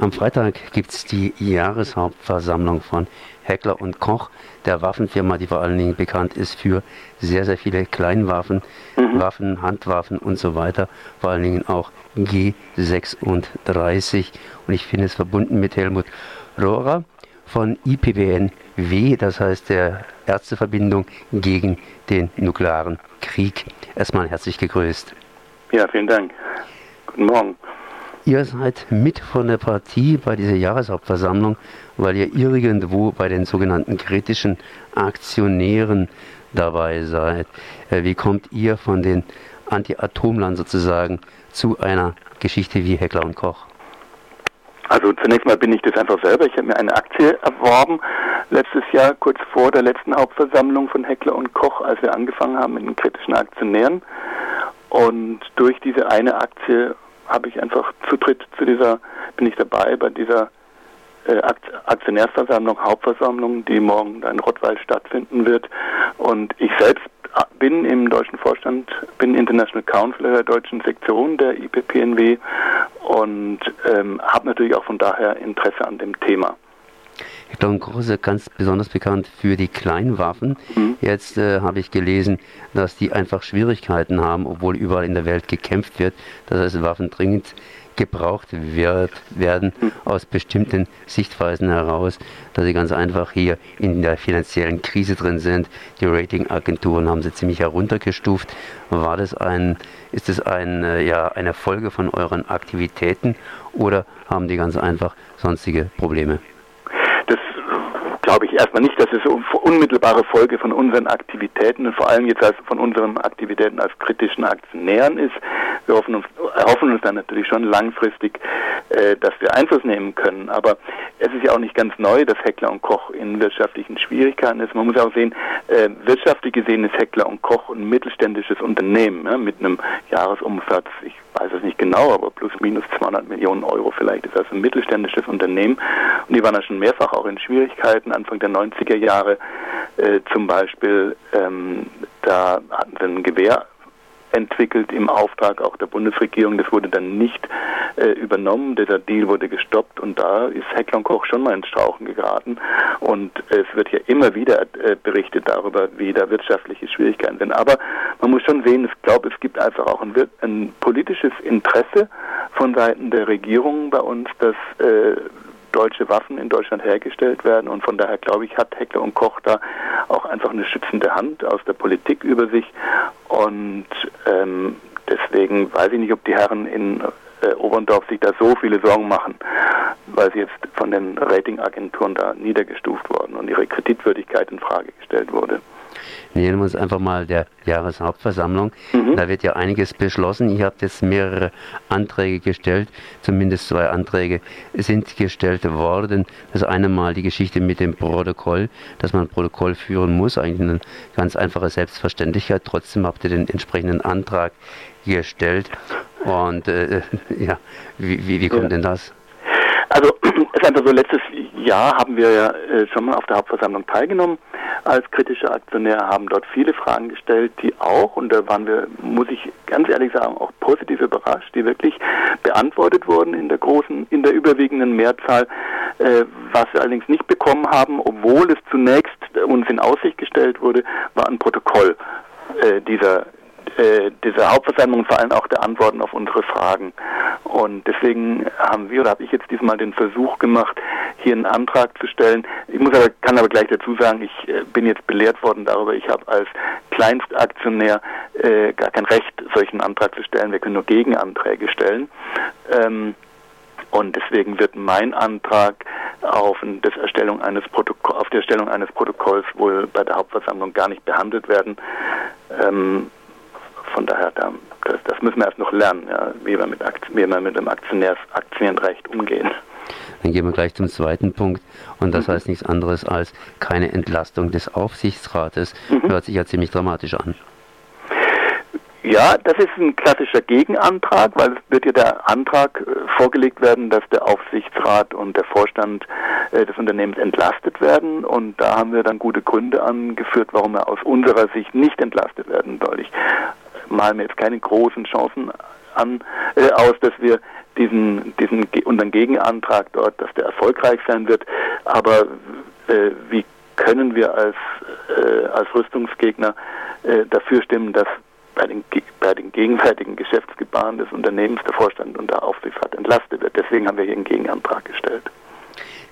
Am Freitag gibt es die Jahreshauptversammlung von Heckler und Koch, der Waffenfirma, die vor allen Dingen bekannt ist für sehr, sehr viele Kleinwaffen, mhm. Waffen, Handwaffen und so weiter, vor allen Dingen auch G36. Und ich finde es verbunden mit Helmut Rohrer von IPWNW, das heißt der Ärzteverbindung gegen den nuklearen Krieg. Erstmal herzlich gegrüßt. Ja, vielen Dank. Guten Morgen. Ihr seid mit von der Partie bei dieser Jahreshauptversammlung, weil ihr irgendwo bei den sogenannten kritischen Aktionären dabei seid. Äh, wie kommt ihr von den Anti-Atomlern sozusagen zu einer Geschichte wie Heckler und Koch? Also zunächst mal bin ich das einfach selber. Ich habe mir eine Aktie erworben letztes Jahr, kurz vor der letzten Hauptversammlung von Heckler und Koch, als wir angefangen haben mit den kritischen Aktionären. Und durch diese eine Aktie habe ich einfach zu dritt zu dieser, bin ich dabei bei dieser äh, Aktionärsversammlung, Hauptversammlung, die morgen in Rottweil stattfinden wird. Und ich selbst bin im deutschen Vorstand, bin International Council der deutschen Sektion der IPPNW und ähm, habe natürlich auch von daher Interesse an dem Thema. Ich glaube, Große ganz besonders bekannt für die Kleinwaffen. Mhm. Jetzt äh, habe ich gelesen, dass die einfach Schwierigkeiten haben, obwohl überall in der Welt gekämpft wird. Das heißt, Waffen dringend gebraucht wird, werden mhm. aus bestimmten Sichtweisen heraus, dass sie ganz einfach hier in der finanziellen Krise drin sind. Die Ratingagenturen haben sie ziemlich heruntergestuft. War das ein, ist das ein, äh, ja, eine Folge von euren Aktivitäten oder haben die ganz einfach sonstige Probleme? Glaube ich erstmal nicht, dass es unmittelbare Folge von unseren Aktivitäten und vor allem jetzt von unseren Aktivitäten als kritischen Aktionären ist. Wir hoffen uns, erhoffen uns dann natürlich schon langfristig, äh, dass wir Einfluss nehmen können. Aber es ist ja auch nicht ganz neu, dass Heckler und Koch in wirtschaftlichen Schwierigkeiten ist. Man muss auch sehen, äh, wirtschaftlich gesehen ist Heckler und Koch ein mittelständisches Unternehmen ja, mit einem Jahresumsatz, ich weiß es nicht genau, aber plus minus 200 Millionen Euro vielleicht ist das ein mittelständisches Unternehmen. Und die waren ja schon mehrfach auch in Schwierigkeiten. Anfang der 90er Jahre äh, zum Beispiel, ähm, da hatten sie ein Gewehr entwickelt im Auftrag auch der Bundesregierung. Das wurde dann nicht äh, übernommen. Dieser Deal wurde gestoppt und da ist Heckler Koch schon mal ins Strauchen geraten. Und es wird ja immer wieder äh, berichtet darüber, wie da wirtschaftliche Schwierigkeiten sind. Aber man muss schon sehen, ich glaube, es gibt einfach auch ein, ein politisches Interesse von Seiten der Regierung bei uns, dass äh, deutsche Waffen in Deutschland hergestellt werden. Und von daher glaube ich, hat Heckler und Koch da auch einfach eine schützende Hand aus der Politik über sich. Und ähm, deswegen weiß ich nicht, ob die Herren in äh, Oberndorf sich da so viele Sorgen machen, weil sie jetzt von den Ratingagenturen da niedergestuft worden und ihre Kreditwürdigkeit in Frage gestellt wurde. Nehmen wir uns einfach mal der Jahreshauptversammlung. Mhm. Da wird ja einiges beschlossen. Ihr habt jetzt mehrere Anträge gestellt, zumindest zwei Anträge sind gestellt worden. Das eine Mal die Geschichte mit dem Protokoll, dass man ein Protokoll führen muss, eigentlich eine ganz einfache Selbstverständlichkeit. Trotzdem habt ihr den entsprechenden Antrag gestellt. Und äh, ja, wie, wie, wie kommt ja. denn das? Also es ist einfach so, letztes Jahr haben wir ja äh, schon mal auf der Hauptversammlung teilgenommen als kritischer Aktionär, haben dort viele Fragen gestellt, die auch, und da waren wir, muss ich ganz ehrlich sagen, auch positiv überrascht, die wirklich beantwortet wurden in der großen, in der überwiegenden Mehrzahl. Äh, was wir allerdings nicht bekommen haben, obwohl es zunächst uns in Aussicht gestellt wurde, war ein Protokoll äh, dieser äh, dieser Hauptversammlung vor allem auch der Antworten auf unsere Fragen. Und deswegen haben wir oder habe ich jetzt diesmal den Versuch gemacht, hier einen Antrag zu stellen. Ich muss aber, kann aber gleich dazu sagen, ich äh, bin jetzt belehrt worden darüber, ich habe als Kleinstaktionär äh, gar kein Recht, solchen Antrag zu stellen. Wir können nur Gegenanträge stellen. Ähm, und deswegen wird mein Antrag auf, das Erstellung eines auf die Erstellung eines Protokolls wohl bei der Hauptversammlung gar nicht behandelt werden. Ähm, von daher, da, das, das, müssen wir erst noch lernen, ja, wie, wir mit wie wir mit dem Aktionärs Aktienrecht umgehen. Dann gehen wir gleich zum zweiten Punkt. Und das mhm. heißt nichts anderes als keine Entlastung des Aufsichtsrates. Mhm. Hört sich ja ziemlich dramatisch an. Ja, das ist ein klassischer Gegenantrag, weil es wird ja der Antrag äh, vorgelegt werden, dass der Aufsichtsrat und der Vorstand äh, des Unternehmens entlastet werden. Und da haben wir dann gute Gründe angeführt, warum er aus unserer Sicht nicht entlastet werden soll. Ich male mir jetzt keine großen Chancen an, äh, aus, dass wir diesen, diesen unseren Gegenantrag dort, dass der erfolgreich sein wird. Aber äh, wie können wir als, äh, als Rüstungsgegner äh, dafür stimmen, dass bei den, bei den gegenwärtigen Geschäftsgebaren des Unternehmens der Vorstand und der Aufsichtsrat entlastet wird. Deswegen haben wir hier einen Gegenantrag gestellt.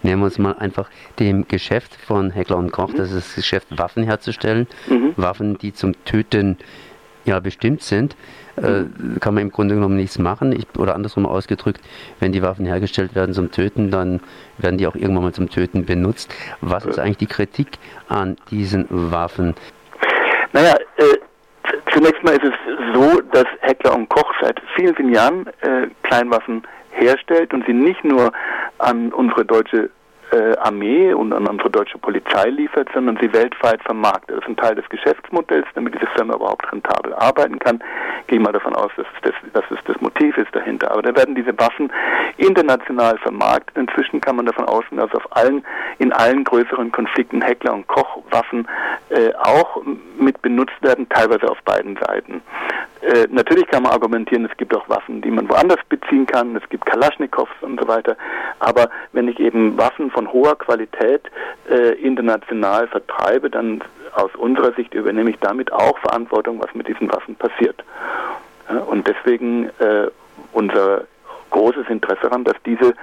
Nehmen wir uns mal einfach dem Geschäft von Heckler und Koch, mhm. das ist das Geschäft, Waffen herzustellen. Mhm. Waffen, die zum Töten ja bestimmt sind, äh, kann man im Grunde genommen nichts machen. Ich, oder andersrum ausgedrückt, wenn die Waffen hergestellt werden zum Töten, dann werden die auch irgendwann mal zum Töten benutzt. Was ist eigentlich die Kritik an diesen Waffen? Naja, äh, zunächst mal ist es so, dass Heckler und Koch seit vielen, vielen Jahren äh, Kleinwaffen herstellt und sie nicht nur an unsere deutsche Armee und an unsere deutsche Polizei liefert, sondern sie weltweit vermarktet. Das ist ein Teil des Geschäftsmodells, damit diese Firma überhaupt rentabel arbeiten kann. Gehe mal davon aus, dass das, dass es das Motiv ist dahinter. Aber da werden diese Waffen international vermarktet. Inzwischen kann man davon ausgehen, dass auf allen, in allen größeren Konflikten Heckler und Koch Waffen äh, auch mit benutzt werden, teilweise auf beiden Seiten. Äh, natürlich kann man argumentieren, es gibt auch Waffen, die man woanders beziehen kann, es gibt Kalaschnikows und so weiter, aber wenn ich eben Waffen von hoher Qualität äh, international vertreibe, dann aus unserer Sicht übernehme ich damit auch Verantwortung, was mit diesen Waffen passiert. Ja, und deswegen äh, unser großes Interesse daran, dass diese,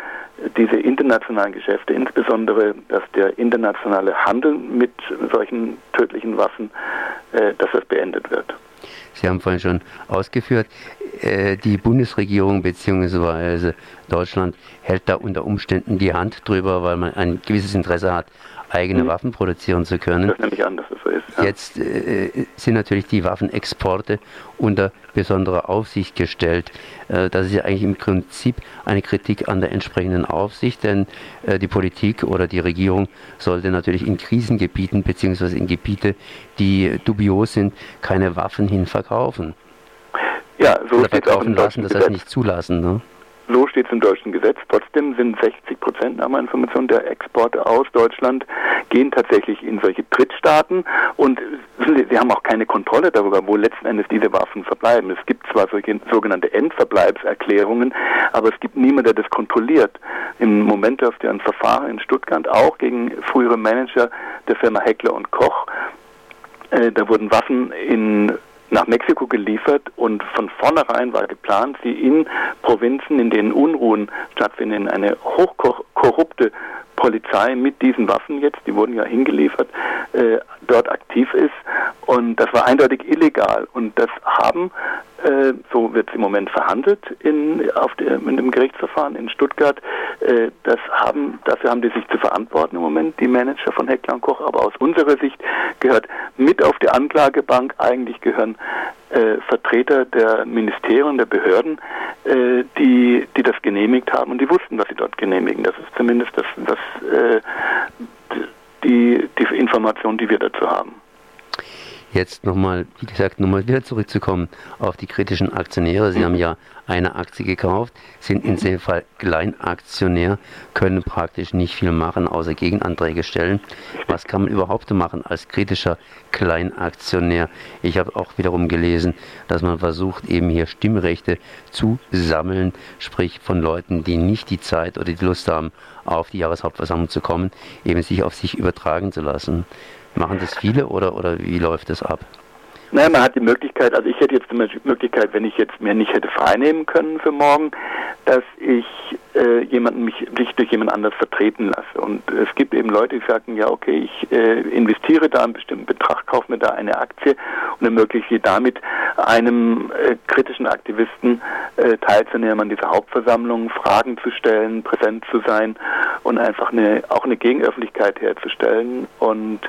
diese internationalen Geschäfte, insbesondere dass der internationale Handel mit solchen tödlichen Waffen, äh, dass das beendet wird. Sie haben vorhin schon ausgeführt, äh, die Bundesregierung bzw. Deutschland hält da unter Umständen die Hand drüber, weil man ein gewisses Interesse hat, eigene mhm. Waffen produzieren zu können. Das nehme ich an, dass es so ist. Ja. Jetzt äh, sind natürlich die Waffenexporte unter besondere Aufsicht gestellt. Äh, das ist ja eigentlich im Prinzip eine Kritik an der entsprechenden Aufsicht, denn äh, die Politik oder die Regierung sollte natürlich in Krisengebieten bzw. in Gebiete, die dubios sind, keine Waffen hin verkaufen. Ja, so oder verkaufen lassen, das heißt nicht zulassen. Ne? So steht es im deutschen Gesetz. Trotzdem sind 60 Prozent nach meiner Information der Exporte aus Deutschland gehen tatsächlich in solche Drittstaaten und Sie, haben auch keine Kontrolle darüber, wo letzten Endes diese Waffen verbleiben. Es gibt zwar solche sogenannte Endverbleibserklärungen, aber es gibt niemand, der das kontrolliert. Im Moment läuft ja ein Verfahren in Stuttgart auch gegen frühere Manager der Firma Heckler und Koch. Äh, da wurden Waffen in nach Mexiko geliefert und von vornherein war geplant, sie in Provinzen, in denen Unruhen stattfinden, in eine hochkorrupte Polizei mit diesen Waffen jetzt, die wurden ja hingeliefert, äh, dort aktiv ist. Und das war eindeutig illegal. Und das haben, äh, so wird es im Moment verhandelt in, auf der, in dem Gerichtsverfahren in Stuttgart, das haben, dafür haben die sich zu verantworten im Moment, die Manager von Heckler und Koch. Aber aus unserer Sicht gehört mit auf die Anklagebank, eigentlich gehören äh, Vertreter der Ministerien, der Behörden, äh, die, die das genehmigt haben und die wussten, was sie dort genehmigen. Das ist zumindest das, das, äh, die, die Information, die wir dazu haben. Jetzt nochmal, wie gesagt, nochmal wieder zurückzukommen auf die kritischen Aktionäre. Sie haben ja eine Aktie gekauft, sind in dem Fall Kleinaktionär, können praktisch nicht viel machen, außer Gegenanträge stellen. Was kann man überhaupt machen als kritischer Kleinaktionär? Ich habe auch wiederum gelesen, dass man versucht, eben hier Stimmrechte zu sammeln, sprich von Leuten, die nicht die Zeit oder die Lust haben, auf die Jahreshauptversammlung zu kommen, eben sich auf sich übertragen zu lassen. Machen das viele oder, oder wie läuft das ab? Naja, man hat die Möglichkeit, also ich hätte jetzt die Möglichkeit, wenn ich jetzt mir nicht hätte freinehmen können für morgen, dass ich äh, jemanden mich, mich durch jemand anders vertreten lasse. Und es gibt eben Leute, die sagen, ja okay, ich äh, investiere da einen bestimmten Betrag, kaufe mir da eine Aktie und ermögliche damit einem äh, kritischen Aktivisten äh, teilzunehmen an dieser Hauptversammlung, Fragen zu stellen, präsent zu sein und einfach eine, auch eine Gegenöffentlichkeit herzustellen und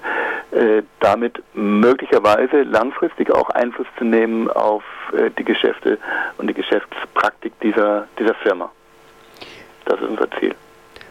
äh, damit möglicherweise langfristig auch Einfluss zu nehmen auf äh, die Geschäfte und die Geschäftspraktik dieser, dieser Firma. Das ist unser Ziel.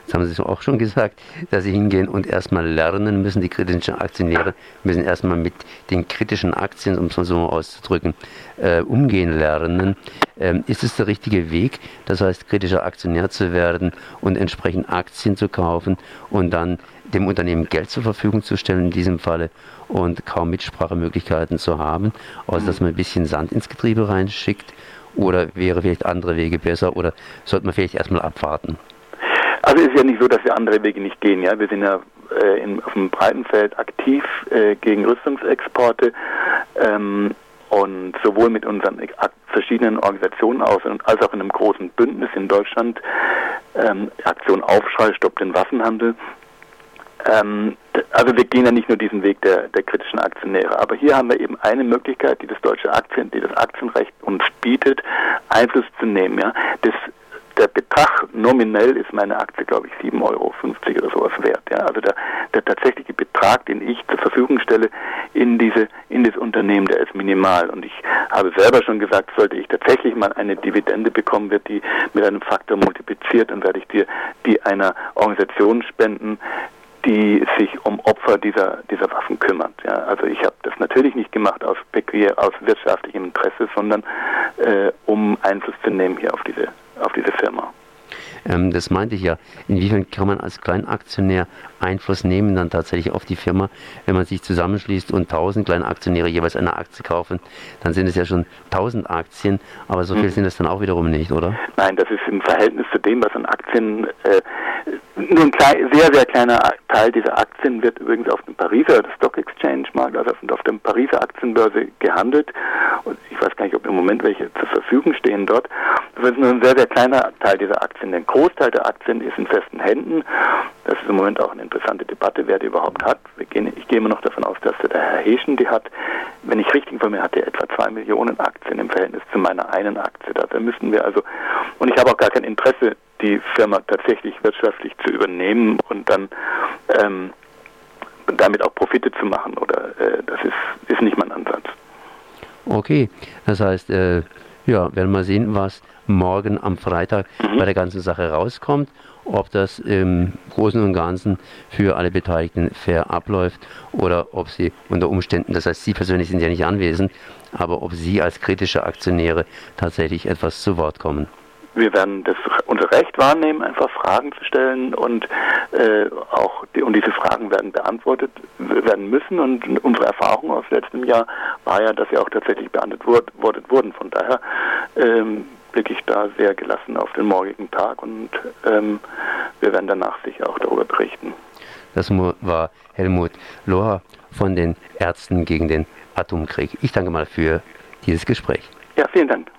Das haben Sie auch schon gesagt, dass Sie hingehen und erstmal lernen müssen. Die kritischen Aktionäre müssen erstmal mit den kritischen Aktien, um es mal so auszudrücken, äh, umgehen lernen. Ähm, ist es der richtige Weg, das heißt, kritischer Aktionär zu werden und entsprechend Aktien zu kaufen und dann dem Unternehmen Geld zur Verfügung zu stellen in diesem Falle und kaum Mitsprachemöglichkeiten zu haben, außer dass man ein bisschen Sand ins Getriebe reinschickt Oder wäre vielleicht andere Wege besser? Oder sollte man vielleicht erstmal abwarten? Also es ist ja nicht so, dass wir andere Wege nicht gehen. Ja, wir sind ja äh, in, auf dem breiten Feld aktiv äh, gegen Rüstungsexporte. Ähm, und sowohl mit unseren verschiedenen Organisationen aus als auch in einem großen Bündnis in Deutschland, ähm, Aktion Aufschrei, stoppt den Waffenhandel. Ähm, also wir gehen ja nicht nur diesen Weg der, der kritischen Aktionäre, aber hier haben wir eben eine Möglichkeit, die das deutsche Aktien, die das Aktienrecht uns bietet, Einfluss zu nehmen. Ja, das der Betrag nominell ist meine Aktie, glaube ich, 7,50 Euro oder sowas wert. Ja? Also der, der tatsächliche Betrag, den ich zur Verfügung stelle in diese in das Unternehmen, der ist minimal. Und ich habe selber schon gesagt, sollte ich tatsächlich mal eine Dividende bekommen, wird die mit einem Faktor multipliziert, dann werde ich dir die einer Organisation spenden, die sich um Opfer dieser, dieser Waffen kümmert. Ja, also ich habe das natürlich nicht gemacht aus, aus wirtschaftlichem Interesse, sondern äh, um Einfluss zu nehmen hier auf diese auf diese Firma. Ähm, das meinte ich ja. Inwiefern kann man als Kleinaktionär Einfluss nehmen dann tatsächlich auf die Firma, wenn man sich zusammenschließt und 1000 kleine Aktionäre jeweils eine Aktie kaufen, dann sind es ja schon 1000 Aktien, aber so viel hm. sind es dann auch wiederum nicht, oder? Nein, das ist im Verhältnis zu dem, was an Aktien äh, nur ein klein, sehr, sehr kleiner Teil dieser Aktien wird übrigens auf dem Pariser Stock Exchange Markt, also auf dem Pariser Aktienbörse gehandelt. Und ich weiß gar nicht, ob im Moment welche zur Verfügung stehen dort. Das ist nur ein sehr, sehr kleiner Teil dieser Aktien. Der Großteil der Aktien ist in festen Händen. Das ist im Moment auch eine interessante Debatte, wer die überhaupt hat. Gehen, ich gehe immer noch davon aus, dass der Herr Heschen die hat. Wenn ich richtig informiere, hat er etwa zwei Millionen Aktien im Verhältnis zu meiner einen Aktie. Da müssen wir also, und ich habe auch gar kein Interesse, die Firma tatsächlich wirtschaftlich zu übernehmen und dann ähm, damit auch Profite zu machen. Oder äh, das ist, ist nicht mein Ansatz. Okay, das heißt, äh, ja, werden wir sehen, was morgen am Freitag mhm. bei der ganzen Sache rauskommt, ob das im Großen und Ganzen für alle Beteiligten fair abläuft oder ob sie unter Umständen, das heißt, Sie persönlich sind ja nicht anwesend, aber ob Sie als kritische Aktionäre tatsächlich etwas zu Wort kommen wir werden das, unser Recht wahrnehmen, einfach Fragen zu stellen und äh, auch die, und diese Fragen werden beantwortet werden müssen und unsere Erfahrung aus letztem Jahr war ja, dass sie auch tatsächlich beantwortet wurden. Von daher ähm, blicke ich da sehr gelassen auf den morgigen Tag und ähm, wir werden danach sicher auch darüber berichten. Das war Helmut Lohr von den Ärzten gegen den Atomkrieg. Ich danke mal für dieses Gespräch. Ja, vielen Dank.